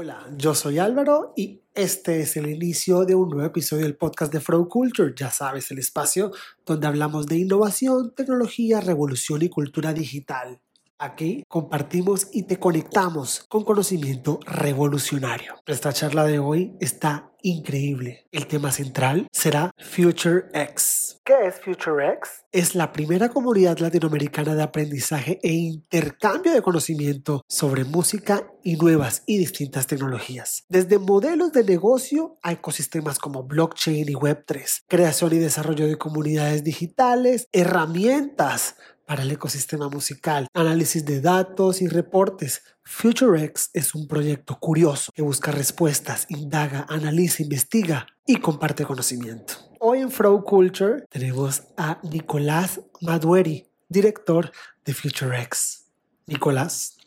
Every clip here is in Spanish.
Hola, yo soy Álvaro y este es el inicio de un nuevo episodio del podcast de Flow Culture. Ya sabes, el espacio donde hablamos de innovación, tecnología, revolución y cultura digital. Aquí compartimos y te conectamos con conocimiento revolucionario. Esta charla de hoy está increíble. El tema central será Future X. ¿Qué es Future X? Es la primera comunidad latinoamericana de aprendizaje e intercambio de conocimiento sobre música y nuevas y distintas tecnologías. Desde modelos de negocio a ecosistemas como blockchain y Web3, creación y desarrollo de comunidades digitales, herramientas para el ecosistema musical, análisis de datos y reportes. FutureX es un proyecto curioso que busca respuestas, indaga, analiza, investiga y comparte conocimiento. Hoy en Flow Culture tenemos a Nicolás Madueri, director de FutureX. Nicolás,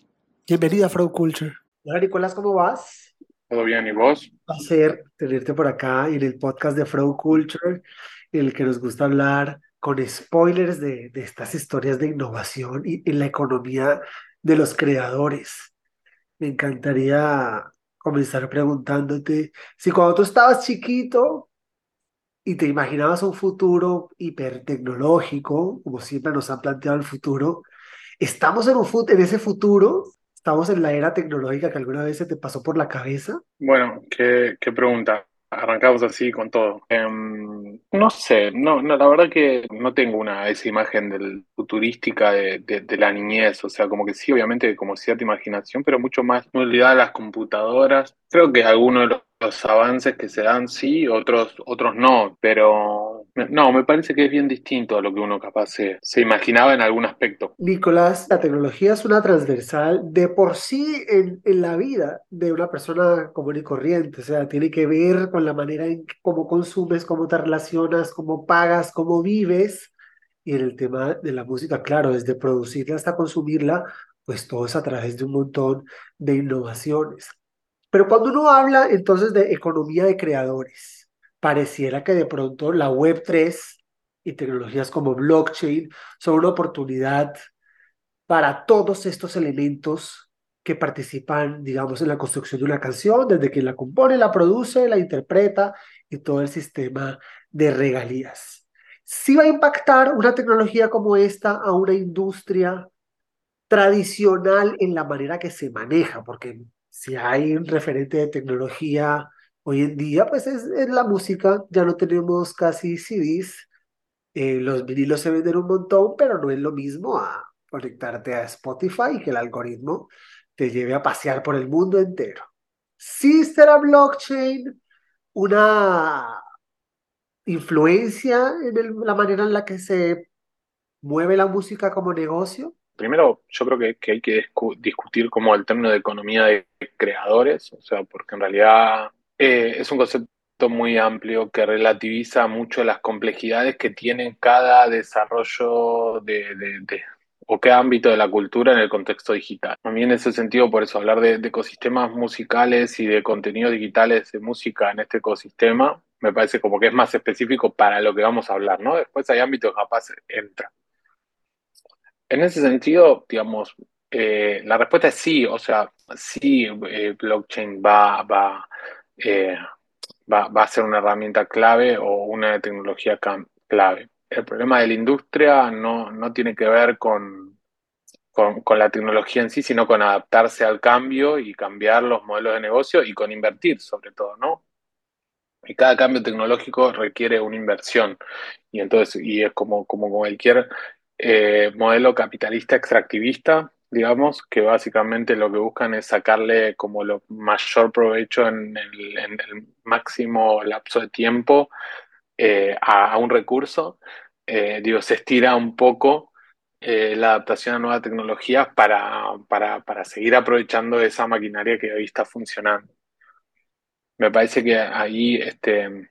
bienvenido a Flow Culture. Hola Nicolás, ¿cómo vas? Todo bien, ¿y vos? Un placer tenerte por acá en el podcast de Flow Culture, en el que nos gusta hablar con spoilers de, de estas historias de innovación y en la economía de los creadores. Me encantaría comenzar preguntándote si cuando tú estabas chiquito y te imaginabas un futuro hipertecnológico, como siempre nos han planteado el futuro, ¿estamos en, un, en ese futuro? ¿Estamos en la era tecnológica que alguna vez se te pasó por la cabeza? Bueno, qué, qué pregunta. Arrancamos así con todo. Em, no sé, no, no, la verdad que no tengo una esa imagen del futurística de, de, la niñez, o sea, como que sí, obviamente como cierta imaginación, pero mucho más ligada a las computadoras. Creo que algunos de los avances que se dan sí, otros, otros no, pero no, me parece que es bien distinto a lo que uno capaz se, se, imaginaba en algún aspecto. Nicolás, la tecnología es una transversal de por sí en, en, la vida de una persona común y corriente, o sea, tiene que ver con la manera en cómo consumes, cómo te relacionas, cómo pagas, cómo vives. Y en el tema de la música, claro, desde producirla hasta consumirla, pues todo es a través de un montón de innovaciones. Pero cuando uno habla entonces de economía de creadores, pareciera que de pronto la Web3 y tecnologías como blockchain son una oportunidad para todos estos elementos que participan, digamos, en la construcción de una canción, desde quien la compone, la produce, la interpreta y todo el sistema de regalías. ¿Sí va a impactar una tecnología como esta a una industria tradicional en la manera que se maneja? Porque si hay un referente de tecnología Hoy en día, pues es, la música, ya no tenemos casi CDs, eh, los vinilos se venden un montón, pero no es lo mismo a conectarte a Spotify y que el algoritmo te lleve a pasear por el mundo entero. ¿Sí será blockchain una influencia en la manera en la que se mueve la música como negocio? Primero, yo creo que, que hay que discutir como el término de economía de creadores, o sea, porque en realidad eh, es un concepto muy amplio que relativiza mucho las complejidades que tiene cada desarrollo de, o qué ámbito de la cultura en el contexto digital. A mí en ese sentido, por eso hablar de, ecosistemas musicales y de contenidos digitales de música en este ecosistema, me parece como que es más específico para lo que vamos a hablar, ¿no? Después hay ámbitos que capaz entra. En ese sentido, digamos, eh, la respuesta es sí, o sea, sí, eh, blockchain va, va eh, va, a ser una herramienta clave o una tecnología clave. El problema de la industria no, no tiene que ver con, con, la tecnología en sí, sino con adaptarse al cambio y cambiar los modelos de negocio y con invertir sobre todo, ¿no? Y cada cambio tecnológico requiere una inversión. Y entonces, y es como, como cualquier eh, modelo capitalista extractivista, digamos, que básicamente lo que buscan es sacarle como lo mayor provecho en el, máximo lapso de tiempo eh, a, un recurso. Eh, digo, se estira un poco eh, la adaptación a nuevas tecnologías para, para, para, seguir aprovechando esa maquinaria que hoy está funcionando. Me parece que ahí, este, en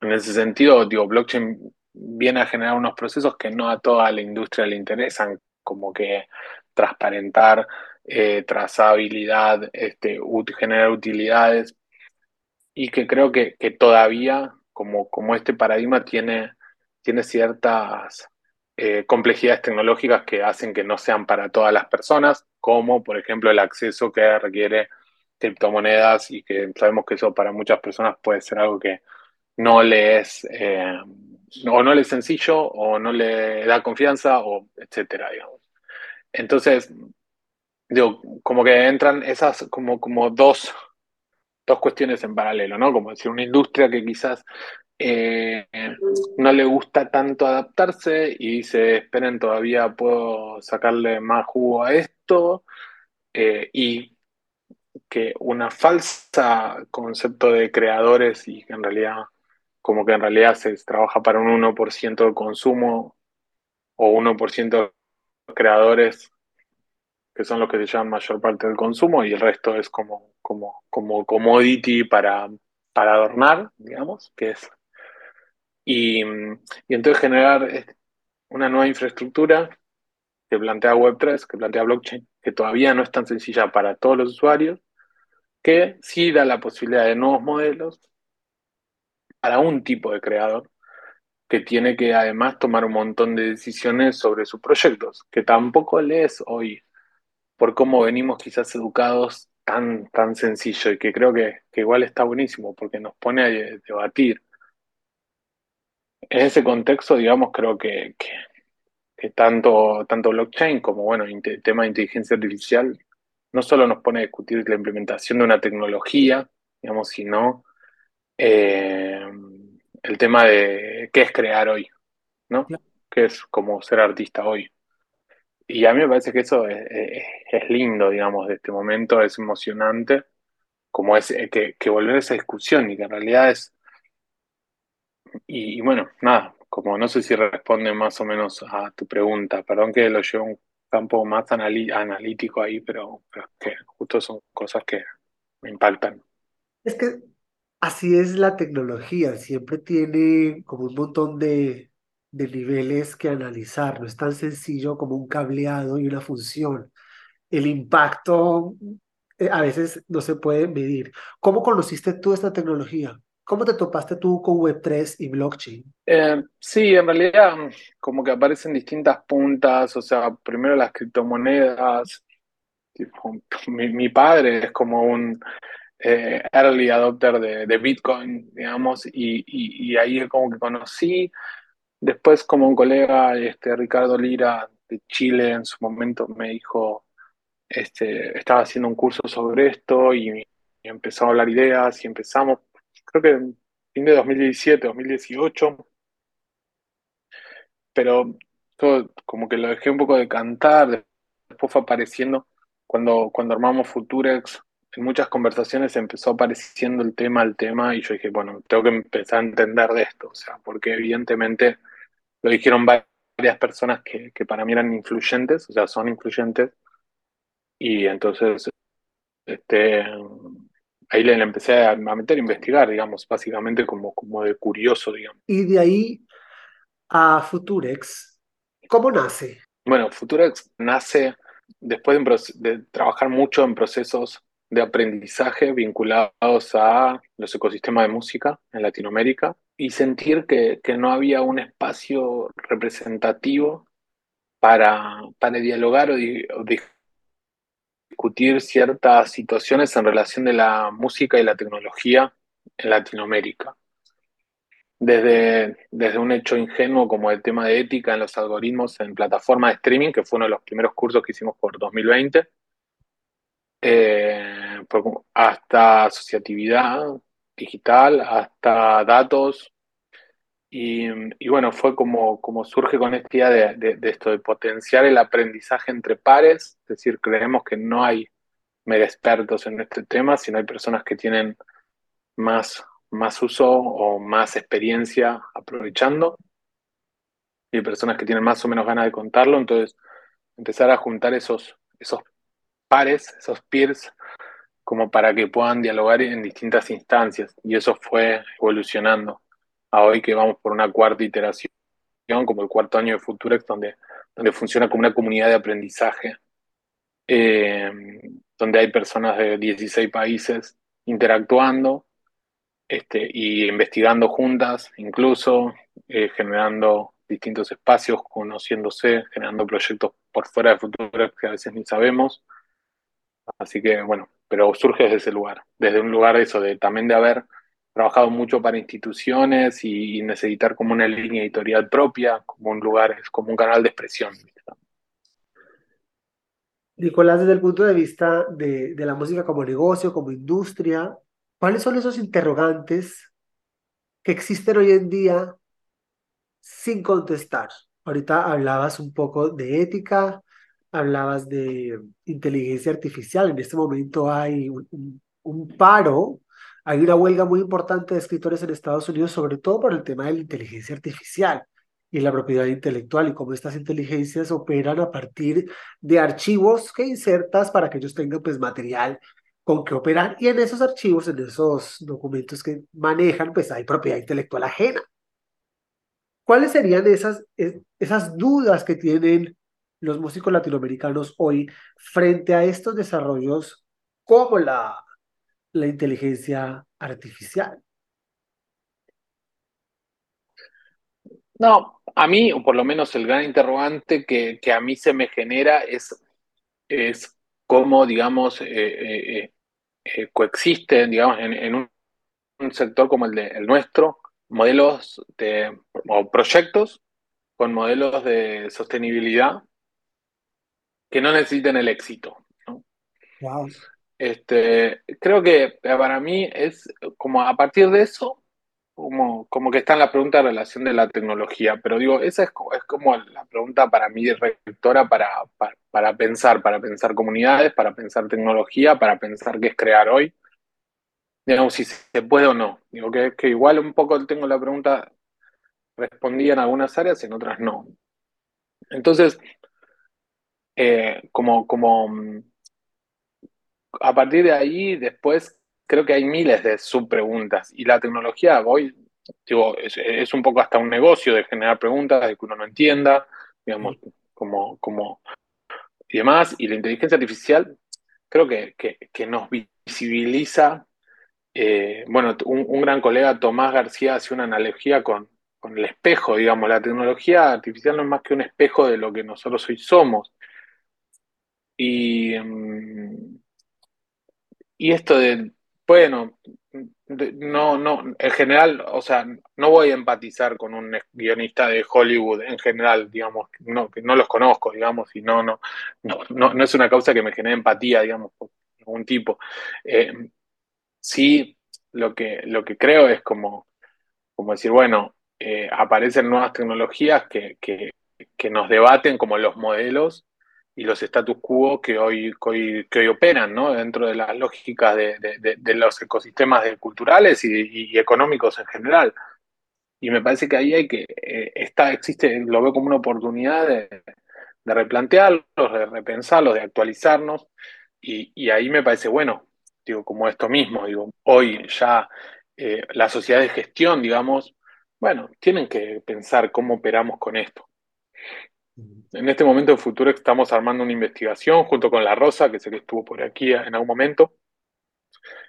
ese sentido, digo, blockchain viene a generar unos procesos que no a toda la industria le interesan, como que transparentar eh, trazabilidad, este, generar utilidades y que creo que, todavía como, como este paradigma tiene, tiene ciertas eh, complejidades tecnológicas que hacen que no sean para todas las personas, como por ejemplo el acceso que requiere criptomonedas y que sabemos que eso para muchas personas puede ser algo que no le es eh, o no le es sencillo o no le da confianza o etcétera, digamos. Entonces, digo, como que entran esas como, como dos, dos cuestiones en paralelo, ¿no? Como decir, una industria que quizás eh, no le gusta tanto adaptarse y dice, esperen, todavía puedo sacarle más jugo a esto, eh, y que una falsa concepto de creadores y que en realidad, como que en realidad se trabaja para un 1% de consumo o 1% de creadores que son los que se llaman mayor parte del consumo y el resto es como, como, como commodity para, para adornar, digamos, que es. Y, y entonces generar una nueva infraestructura que plantea Web3, que plantea blockchain, que todavía no es tan sencilla para todos los usuarios, que sí da la posibilidad de nuevos modelos para un tipo de creador que tiene que además tomar un montón de decisiones sobre sus proyectos, que tampoco lees hoy por cómo venimos quizás educados tan, tan sencillo y que creo que, igual está buenísimo porque nos pone a debatir. En ese contexto, digamos, creo que, que, tanto, tanto blockchain como, bueno, el tema de inteligencia artificial no solo nos pone a discutir la implementación de una tecnología, digamos, sino eh, el tema de qué es crear hoy, ¿no? ¿Qué es como ser artista hoy? Y a mí me parece que eso es, lindo, digamos, de este momento, es emocionante, como es eh, que, que, volver a esa discusión y que en realidad es... Y, bueno, nada, como no sé si responde más o menos a tu pregunta, perdón que lo llevo a un campo más analítico ahí, pero, pero que justo son cosas que me impactan. Es que así es la tecnología, siempre tiene como un montón de, de niveles que analizar. No es tan sencillo como un cableado y una función. El impacto eh, a veces no se puede medir. ¿Cómo conociste tú esta tecnología? ¿Cómo te topaste tú con Web3 y blockchain? Eh, sí, en realidad como que aparecen distintas puntas, o sea, primero las criptomonedas, mi, padre es como un eh, early adopter de, Bitcoin, digamos, y, y, y ahí como que conocí, Después, como un colega, este, Ricardo Lira de Chile, en su momento me dijo, este, estaba haciendo un curso sobre esto y, empezó a hablar ideas y empezamos, creo que en fin de 2017, 2018, pero todo como que lo dejé un poco de cantar, después fue apareciendo, cuando, cuando armamos Futurex, en muchas conversaciones empezó apareciendo el tema, el tema, y yo dije, bueno, tengo que empezar a entender de esto, o sea, porque evidentemente lo dijeron varias personas que, para mí eran influyentes, o sea, son influyentes, y entonces este, ahí le, empecé a, meter a investigar, digamos, básicamente como, como de curioso, digamos. Y de ahí a Futurex, ¿cómo nace? Bueno, Futurex nace después de trabajar mucho en procesos de aprendizaje vinculados a los ecosistemas de música en Latinoamérica y sentir que, no había un espacio representativo para, para dialogar o, discutir ciertas situaciones en relación de la música y la tecnología en Latinoamérica. Desde, desde un hecho ingenuo como el tema de ética en los algoritmos en plataformas de streaming, que fue uno de los primeros cursos que hicimos por 2020, eh, hasta asociatividad digital, hasta datos. Y, bueno, fue como, como surge con esta idea de, esto, de potenciar el aprendizaje entre pares, es decir, creemos que no hay mega expertos en este tema, sino hay personas que tienen más, más uso o más experiencia aprovechando, y hay personas que tienen más o menos ganas de contarlo, entonces empezar a juntar esos, esos pares, esos peers, como para que puedan dialogar en distintas instancias. Y eso fue evolucionando a hoy que vamos por una cuarta iteración, como el cuarto año de Futurex, donde, donde funciona como una comunidad de aprendizaje, eh, donde hay personas de 16 países interactuando este, y investigando juntas, incluso eh, generando distintos espacios, conociéndose, generando proyectos por fuera de Futurex que a veces ni sabemos. Así que bueno, pero surge desde ese lugar, desde un lugar eso, de también de haber trabajado mucho para instituciones y, necesitar como una línea editorial propia, como un lugar, como un canal de expresión. Nicolás, desde el punto de vista de, de la música como negocio, como industria, ¿cuáles son esos interrogantes que existen hoy en día sin contestar? Ahorita hablabas un poco de ética, hablabas de inteligencia artificial. En este momento hay un, paro, hay una huelga muy importante de escritores en Estados Unidos, sobre todo por el tema de la inteligencia artificial y la propiedad intelectual y cómo estas inteligencias operan a partir de archivos que insertas para que ellos tengan pues material con que operar y en esos archivos, en esos documentos que manejan, pues hay propiedad intelectual ajena. ¿Cuáles serían esas, esas dudas que tienen los músicos latinoamericanos hoy frente a estos desarrollos como la, la inteligencia artificial? No, a mí, o por lo menos el gran interrogante que, que a mí se me genera es, es cómo, digamos, eh, eh, eh, coexisten, digamos, en, un, sector como el, de, el nuestro, modelos de, o proyectos con modelos de sostenibilidad que no necesiten el éxito. Este, creo que para mí es como a partir de eso, como, como que está en la pregunta de relación de la tecnología, pero digo, esa es, es como la pregunta para mí rectora para, para, pensar, para pensar comunidades, para pensar tecnología, para pensar qué es crear hoy. Digamos, si se puede o no. Digo que, que igual un poco tengo la pregunta respondida en algunas áreas, en otras no. Entonces, eh, como, como mm, a partir de ahí, después creo que hay miles de subpreguntas. Y la tecnología hoy, digo, es, un poco hasta un negocio de generar preguntas de que uno no entienda, digamos, como, como y demás, y la inteligencia artificial creo que, que, nos visibiliza, eh, bueno, un, un, gran colega, Tomás García, hace una analogía con, con el espejo, digamos, la tecnología artificial no es más que un espejo de lo que nosotros hoy somos. Y, mm, y esto de, bueno, no, no, en general, o sea, no voy a empatizar con un guionista de Hollywood en general, digamos, no, no los conozco, digamos, y no, no, no, no, es una causa que me genere empatía, digamos, por ningún tipo. Eh, sí, lo que, lo que creo es como, como decir, bueno, eh, aparecen nuevas tecnologías que, que, que nos debaten como los modelos y los status quo que hoy, que hoy, operan ¿no? dentro de las lógicas de, de, los ecosistemas culturales y, económicos en general. Y me parece que ahí hay que, eh, está, existe, lo veo como una oportunidad de, replantearlos, de repensarlos, de actualizarnos, y, y, ahí me parece bueno, digo, como esto mismo, digo, hoy ya eh, la sociedad de gestión, digamos, bueno, tienen que pensar cómo operamos con esto. En este momento en Futuro estamos armando una investigación junto con La Rosa, que sé que estuvo por aquí en algún momento,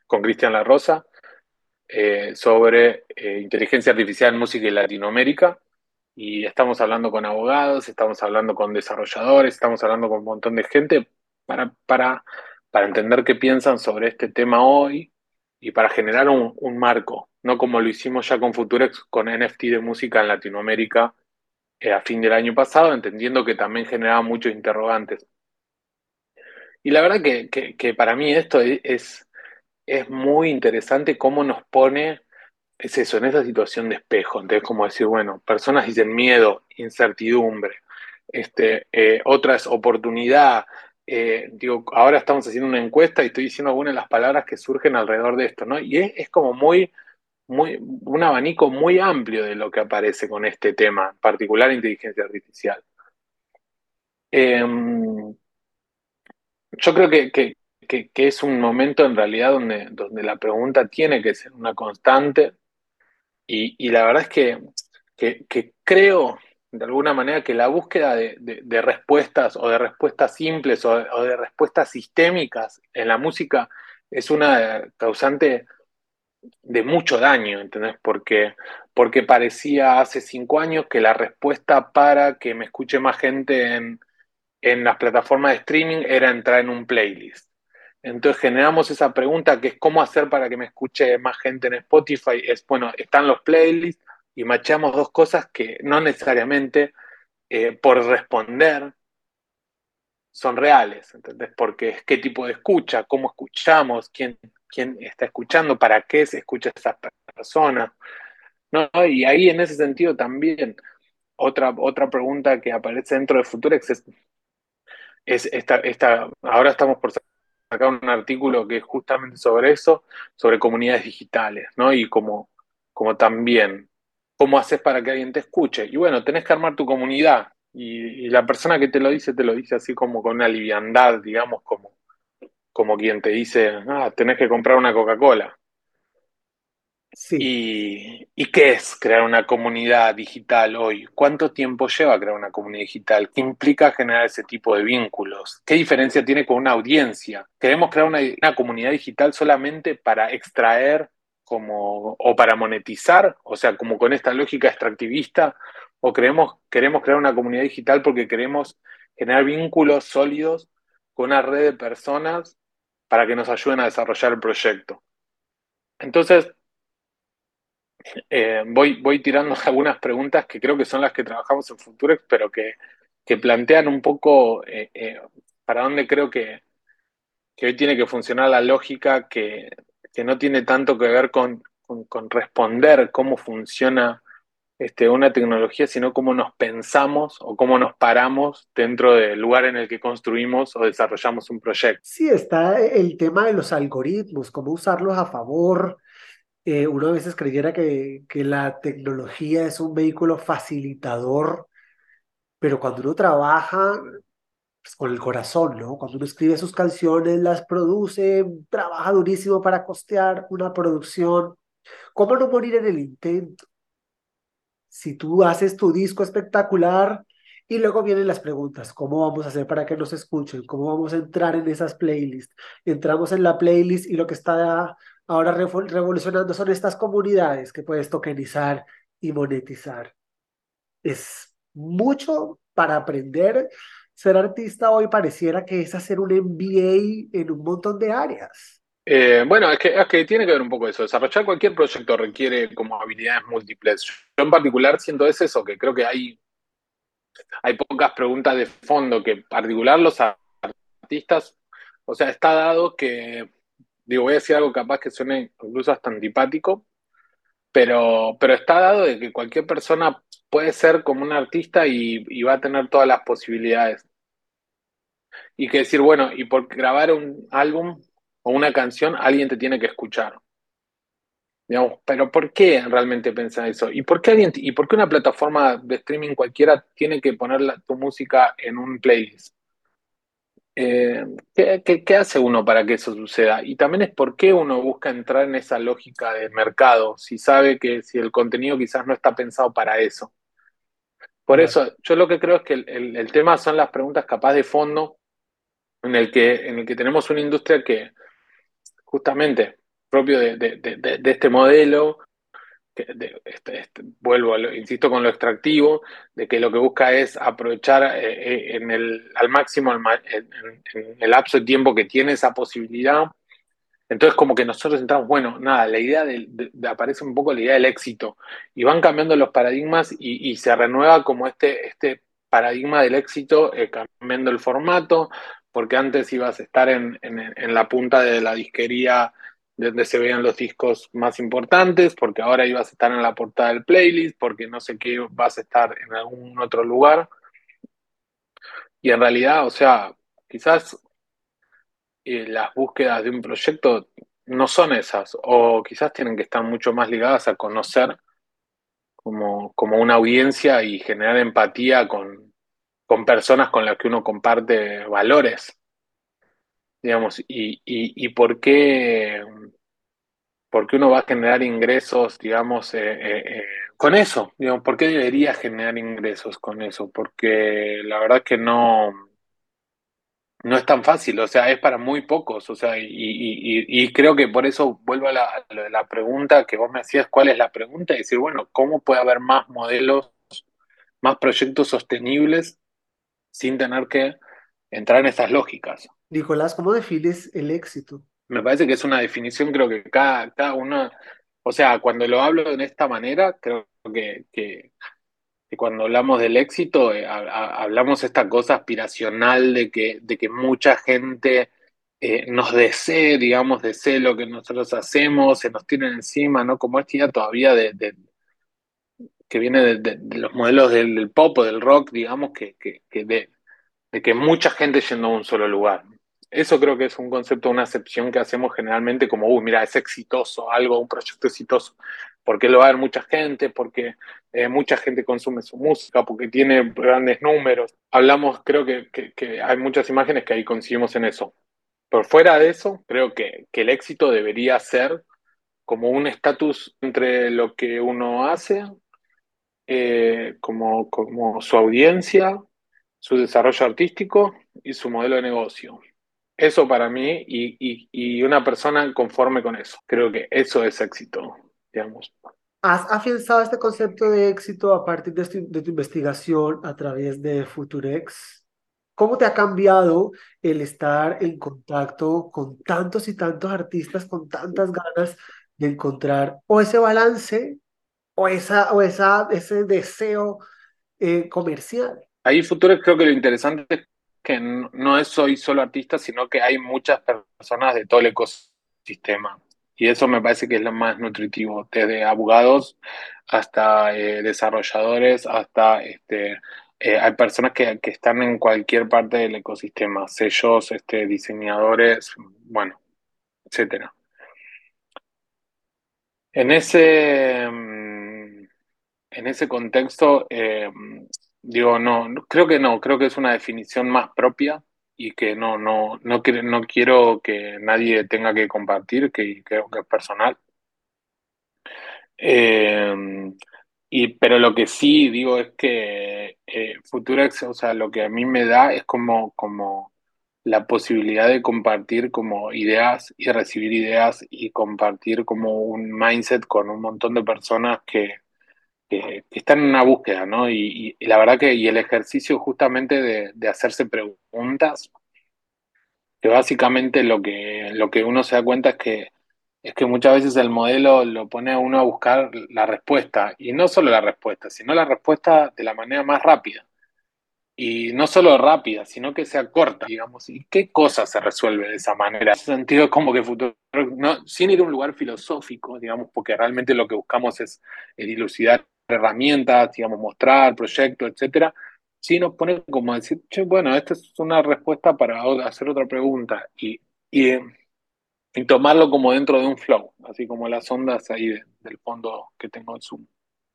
con Cristian La Rosa, eh, sobre eh, inteligencia artificial en música y Latinoamérica. Y estamos hablando con abogados, estamos hablando con desarrolladores, estamos hablando con un montón de gente para, para, para entender qué piensan sobre este tema hoy y para generar un marco, no como lo hicimos ya con Futurex, con NFT de música en Latinoamérica eh, a fin del año pasado, entendiendo que también generaba muchos interrogantes. Y la verdad que, para mí esto es, es muy interesante cómo nos pone, es eso, en esa situación de espejo. Entonces, como decir, bueno, personas dicen miedo, incertidumbre, este, eh, otras oportunidad. Eh, digo, ahora estamos haciendo una encuesta y estoy diciendo algunas de las palabras que surgen alrededor de esto, ¿no? Y es como muy un abanico muy amplio de lo que aparece con este tema, en particular inteligencia artificial. Em, yo creo que, es un momento en realidad donde, donde la pregunta tiene que ser una constante y, la verdad es que, creo de alguna manera que la búsqueda de, respuestas o de respuestas simples o, o, de respuestas sistémicas en la música es una causante de mucho daño, ¿entendés? Porque, porque parecía hace cinco años que la respuesta para que me escuche más gente en, en las plataformas de streaming era entrar en un playlist. Entonces generamos esa pregunta que es cómo hacer para que me escuche más gente en Spotify. Es, bueno, están los playlists y machamos dos cosas que no necesariamente eh, por responder son reales, ¿entendés? Porque es qué tipo de escucha, cómo escuchamos, quién, quién está escuchando, para qué se escucha esa persona. ¿no? Y ahí en ese sentido también otra, otra pregunta que aparece dentro de Futurex es, es esta, esta, ahora estamos por sacar un artículo que es justamente sobre eso, sobre comunidades digitales, ¿no? Y como, como también, ¿cómo haces para que alguien te escuche? Y bueno, tenés que armar tu comunidad. Y, y la persona que te lo dice, te lo dice así como con una liviandad, digamos, como, como quien te dice, ah, tenés que comprar una Coca-Cola. Sí. ¿Y, qué es crear una comunidad digital hoy? ¿Cuánto tiempo lleva crear una comunidad digital? ¿Qué implica generar ese tipo de vínculos? ¿Qué diferencia tiene con una audiencia? ¿Queremos crear una, una comunidad digital solamente para extraer como, o para monetizar? O sea, como con esta lógica extractivista. ¿O queremos crear una comunidad digital porque queremos generar vínculos sólidos con una red de personas para que nos ayuden a desarrollar el proyecto? Entonces, eh, voy, voy tirando algunas preguntas que creo que son las que trabajamos en Futurex, pero que, que plantean un poco eh, eh, para dónde creo que, que, hoy tiene que funcionar la lógica, que, que no tiene tanto que ver con, con, con, responder cómo funciona este, una tecnología, sino cómo nos pensamos o cómo nos paramos dentro del lugar en el que construimos o desarrollamos un proyecto. Sí, está el tema de los algoritmos, cómo usarlos a favor eh, uno a veces creyera que, que la tecnología es un vehículo facilitador, pero cuando uno trabaja pues, con el corazón, ¿no? Cuando uno escribe sus canciones, las produce, trabaja durísimo para costear una producción, ¿cómo no morir en el intento? Si tú haces tu disco espectacular y luego vienen las preguntas, ¿cómo vamos a hacer para que nos escuchen? ¿Cómo vamos a entrar en esas playlists? Entramos en la playlist y lo que está ahora revolucionando son estas comunidades que puedes tokenizar y monetizar. Es mucho para aprender. Ser artista hoy pareciera que es hacer un MBA en un montón de áreas. Eh, bueno, es que, es que tiene que ver un poco eso. Desarrollar cualquier proyecto requiere como habilidades múltiples. Yo en particular siento es eso, que creo que hay, hay pocas preguntas de fondo que particular los artistas, o sea, está dado que Digo, voy a decir algo capaz que suene incluso hasta antipático, pero, pero está dado de que cualquier persona puede ser como un artista y, va a tener todas las posibilidades. Y que decir, bueno, y por grabar un álbum o una canción, alguien te tiene que escuchar. Digamos, pero ¿por qué realmente pensar eso? ¿Y por qué alguien, y por qué una plataforma de streaming cualquiera tiene que poner tu música en un playlist? Eh, ¿qué, hace uno para que eso suceda? Y también es por qué uno busca entrar en esa lógica de mercado, si sabe que si el contenido quizás no está pensado para eso. Por eso, yo lo que creo es que el, tema son las preguntas capaz de fondo en el que, en el que tenemos una industria que justamente propio de este modelo este, este, vuelvo, insisto con lo extractivo, de que lo que busca es aprovechar eh, eh, en el, al máximo el, en, el lapso de tiempo que tiene esa posibilidad. Entonces como que nosotros entramos, bueno, nada, la idea de, aparece un poco la idea del éxito y van cambiando los paradigmas y, se renueva como este, este paradigma del éxito, eh, cambiando el formato, porque antes ibas a estar en, en la punta de la disquería donde se vean los discos más importantes, porque ahora ibas a estar en la portada del playlist, porque no sé qué vas a estar en algún otro lugar. Y en realidad, o sea, quizás eh, las búsquedas de un proyecto no son esas, o quizás tienen que estar mucho más ligadas a conocer como, como una audiencia y generar empatía con, con personas con las que uno comparte valores digamos, y, por qué, por qué uno va a generar ingresos, digamos, eh, eh, eh, con eso, digamos, ¿por qué debería generar ingresos con eso? Porque la verdad que no, no es tan fácil, o sea, es para muy pocos, o sea, y, creo que por eso vuelvo a la, la pregunta que vos me hacías, ¿cuál es la pregunta? Y decir, bueno, ¿cómo puede haber más modelos, más proyectos sostenibles sin tener que entrar en esas lógicas? Nicolás, ¿cómo defines el éxito? Me parece que es una definición, creo que cada, cada uno, o sea, cuando lo hablo de esta manera, creo que, que, que cuando hablamos del éxito, eh, ha- hablamos esta cosa aspiracional de que, de que mucha gente eh, nos desee, digamos, desee lo que nosotros hacemos, se nos tienen encima, ¿no? Como esta idea todavía de, de- que viene de, de- de los modelos del, del pop o del rock, digamos, que, que, que de, de que mucha gente yendo a un solo lugar. Eso creo que es un concepto, una acepción que hacemos generalmente como, uy, mira, es exitoso, algo, un proyecto exitoso. Porque lo va a ver mucha gente, porque eh, mucha gente consume su música, porque tiene grandes números. Hablamos, creo que, que, que hay muchas imágenes que ahí coincidimos en eso. Por fuera de eso, creo que, que el éxito debería ser como un estatus entre lo que uno hace, eh, como, como su audiencia, su desarrollo artístico y su modelo de negocio. Eso para mí y, y, y una persona conforme con eso. Creo que eso es éxito, digamos. ¿Has afianzado este concepto de éxito a partir de, tu de tu investigación a través de Futurex? ¿Cómo te ha cambiado el estar en contacto con tantos y tantos artistas con tantas ganas de encontrar o ese balance o, esa, o esa, ese deseo eh, comercial? Ahí Futuro creo que lo interesante es que no es soy solo artista, sino que hay muchas personas de todo el ecosistema. Y eso me parece que es lo más nutritivo, desde abogados hasta eh, desarrolladores, hasta este, eh, hay personas que, que, están en cualquier parte del ecosistema, sellos, este, diseñadores, bueno, etcétera. En ese, mm, en ese contexto, eh, digo, no, creo que no, creo que es una definición más propia y que no, no, no, quiero, no quiero que nadie tenga que compartir, que creo que es personal. Eh, y, pero lo que sí digo es que eh, Futurex, o sea, lo que a mí me da es como, como la posibilidad de compartir como ideas y recibir ideas y compartir como un mindset con un montón de personas que, que, están en una búsqueda, ¿no? Y, la verdad que y el ejercicio justamente de, hacerse preguntas, que básicamente lo que, lo que uno se da cuenta es que es que muchas veces el modelo lo pone a uno a buscar la respuesta, y no solo la respuesta, sino la respuesta de la manera más rápida. Y no solo rápida, sino que sea corta, digamos. ¿Y qué cosa se resuelve de esa manera? En ese sentido es como que futuro, no, sin ir a un lugar filosófico, digamos, porque realmente lo que buscamos es dilucidar herramientas, digamos, mostrar proyectos, etcétera. Sí nos pone como decir, che, bueno, esta es una respuesta para hacer otra pregunta. Y, y y tomarlo como dentro de un flow, así como las ondas ahí de, del fondo que tengo en Zoom.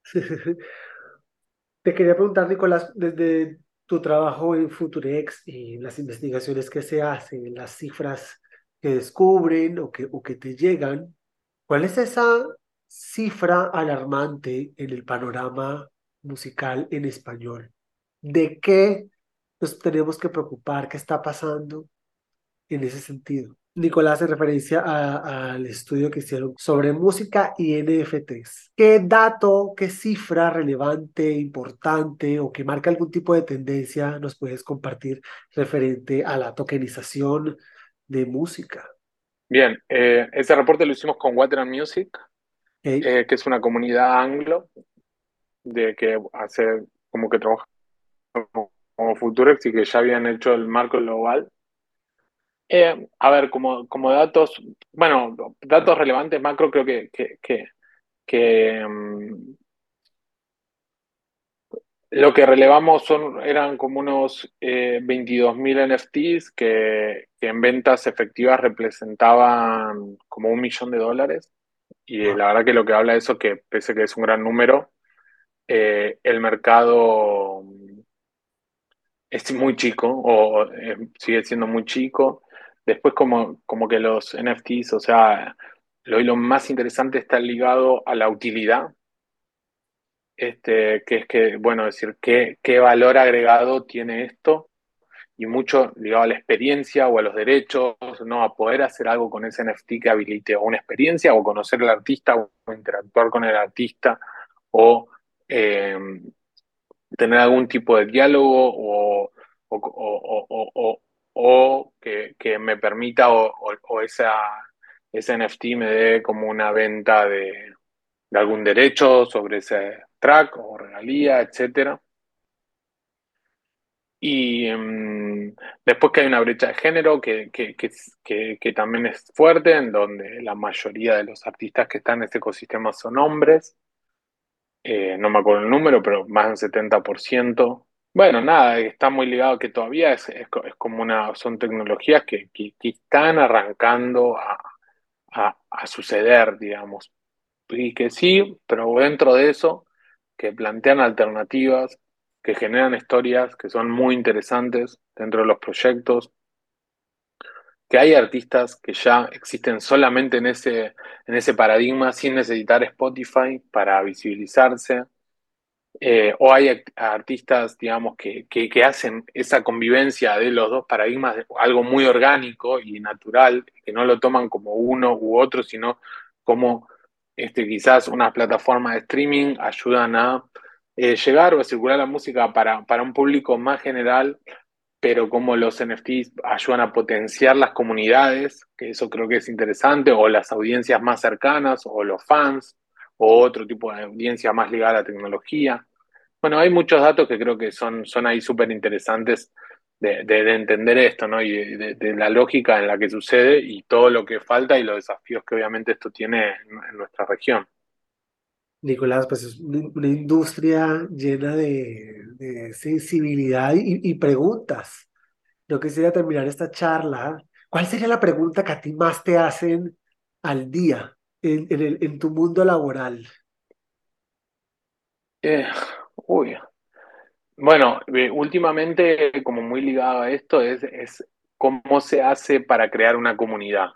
Te quería preguntar, Nicolás, desde tu trabajo en Futurex y las investigaciones que se hacen, las cifras que descubren o que, o que te llegan, ¿cuál es esa cifra alarmante en el panorama musical en español? ¿De qué nos tenemos que preocupar? ¿Qué está pasando en ese sentido? Nicolás, en referencia al estudio que hicieron sobre música y NFTs. ¿Qué dato, qué cifra relevante, importante o que marca algún tipo de tendencia nos puedes compartir referente a la tokenización de música? Bien, eh, ese reporte lo hicimos con Water Music, Eh, que es una comunidad anglo de que hace como que trabaja como Futurex y que ya habían hecho el marco global. Eh, a ver, como, como datos, bueno, datos relevantes macro creo que, que, que, um, Lo que relevamos son, eran como unos eh, 22.000 NFTs que, en ventas efectivas representaban como un millón de dólares. Y Wow. la verdad que lo que habla de eso es que, pese a que es un gran número, eh, el mercado es muy chico o eh, sigue siendo muy chico. Después como, como que los NFTs, o sea, lo, lo más interesante está ligado a la utilidad este, que es que, bueno, decir, ¿qué, qué valor agregado tiene esto? Y mucho ligado a la experiencia o a los derechos, ¿no? A poder hacer algo con ese NFT que habilite o una experiencia o conocer al artista o interactuar con el artista o eh, tener algún tipo de diálogo o, o, o, o que, me permita o, esa, ese NFT me dé como una venta de, de algún derecho sobre ese track o regalía, etcétera. Y em, después que hay una brecha de género que, que, también es fuerte, en donde la mayoría de los artistas que están en este ecosistema son hombres. Eh, no me acuerdo el número, pero más del 70%. Bueno, nada, está muy ligado que todavía es, es, como una, son tecnologías que, están arrancando a, a, suceder, digamos. Y que sí, pero dentro de eso, que plantean alternativas, que generan historias que son muy interesantes dentro de los proyectos, que hay artistas que ya existen solamente en ese, en ese paradigma sin necesitar Spotify para visibilizarse, eh, o hay artistas, digamos, que, que, hacen esa convivencia de los dos paradigmas, algo muy orgánico y natural, que no lo toman como uno u otro, sino como este, quizás unas plataformas de streaming ayudan a eh, llegar o circular la música para, para un público más general, pero como los NFTs ayudan a potenciar las comunidades, que eso creo que es interesante, o las audiencias más cercanas, o los fans, o otro tipo de audiencia más ligada a la tecnología. Bueno, hay muchos datos que creo que son, son ahí súper interesantes de, de, entender esto, ¿no? Y de, la lógica en la que sucede y todo lo que falta y los desafíos que obviamente esto tiene en nuestra región. Nicolás, pues es una industria llena de, sensibilidad y, preguntas. Yo quisiera terminar esta charla. ¿Cuál sería la pregunta que a ti más te hacen al día en, en, tu mundo laboral? Eh, uy. Bueno, eh, últimamente, como muy ligado a esto, es, es cómo se hace para crear una comunidad.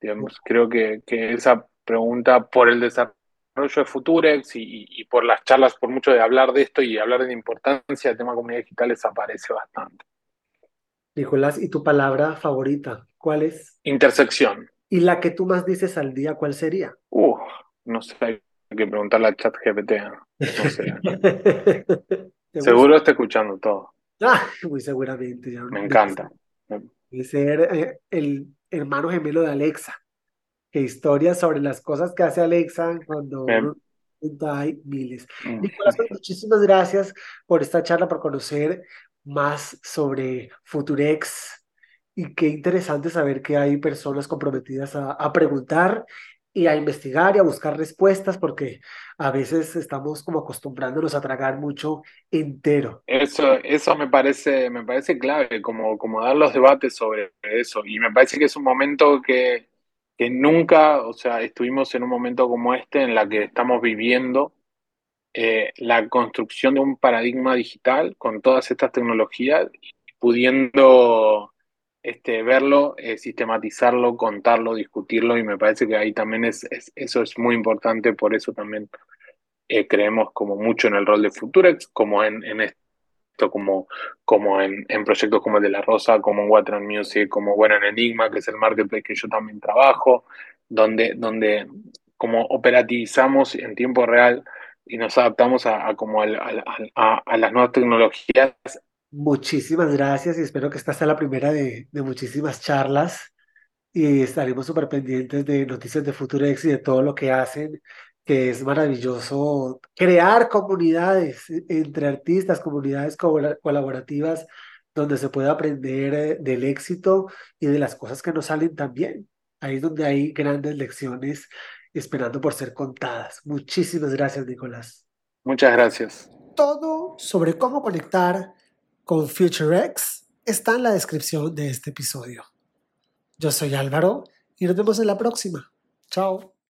Digamos, creo que, que esa pregunta por el desarrollo desarrollo de Futurex y, por las charlas, por mucho de hablar de esto y hablar de la importancia del tema de comunidades digitales, aparece bastante. Nicolás, ¿y tu palabra favorita? ¿Cuál es? Intersección. ¿Y la que tú más dices al día, cuál sería? Uh, no sé, hay que preguntarle al chat GPT. No sé. Seguro está escuchando todo. Ah, muy seguramente. Me encanta. Ser eh, el hermano gemelo de Alexa historias sobre las cosas que hace Alexa cuando hay miles. Mm. Nicolás, pues, muchísimas gracias por esta charla, por conocer más sobre Futurex y qué interesante saber que hay personas comprometidas a, a preguntar y a investigar y a buscar respuestas porque a veces estamos como acostumbrándonos a tragar mucho entero. Eso, eso me parece, me parece clave, como, como dar los debates sobre eso. Y me parece que es un momento que, que nunca, o sea, estuvimos en un momento como este en la que estamos viviendo eh, la construcción de un paradigma digital con todas estas tecnologías, pudiendo este, verlo, eh, sistematizarlo, contarlo, discutirlo, y me parece que ahí también es, eso es muy importante, por eso también eh, creemos como mucho en el rol de Futurex, como en, en, como, como en, proyectos como el de La Rosa, como en Water Music, como bueno en Enigma, que es el marketplace que yo también trabajo, donde, donde como operativizamos en tiempo real y nos adaptamos a, como a, las nuevas tecnologías. Muchísimas gracias y espero que esta sea la primera de, de muchísimas charlas y estaremos súper pendientes de noticias de Futurex y de todo lo que hacen que es maravilloso crear comunidades entre artistas, comunidades colaborativas donde se puede aprender eh, del éxito y de las cosas que no salen tan bien. Ahí es donde hay grandes lecciones esperando por ser contadas. Muchísimas gracias, Nicolás. Muchas gracias. Todo sobre cómo conectar con FutureX está en la descripción de este episodio. Yo soy Álvaro y nos vemos en la próxima. Chao.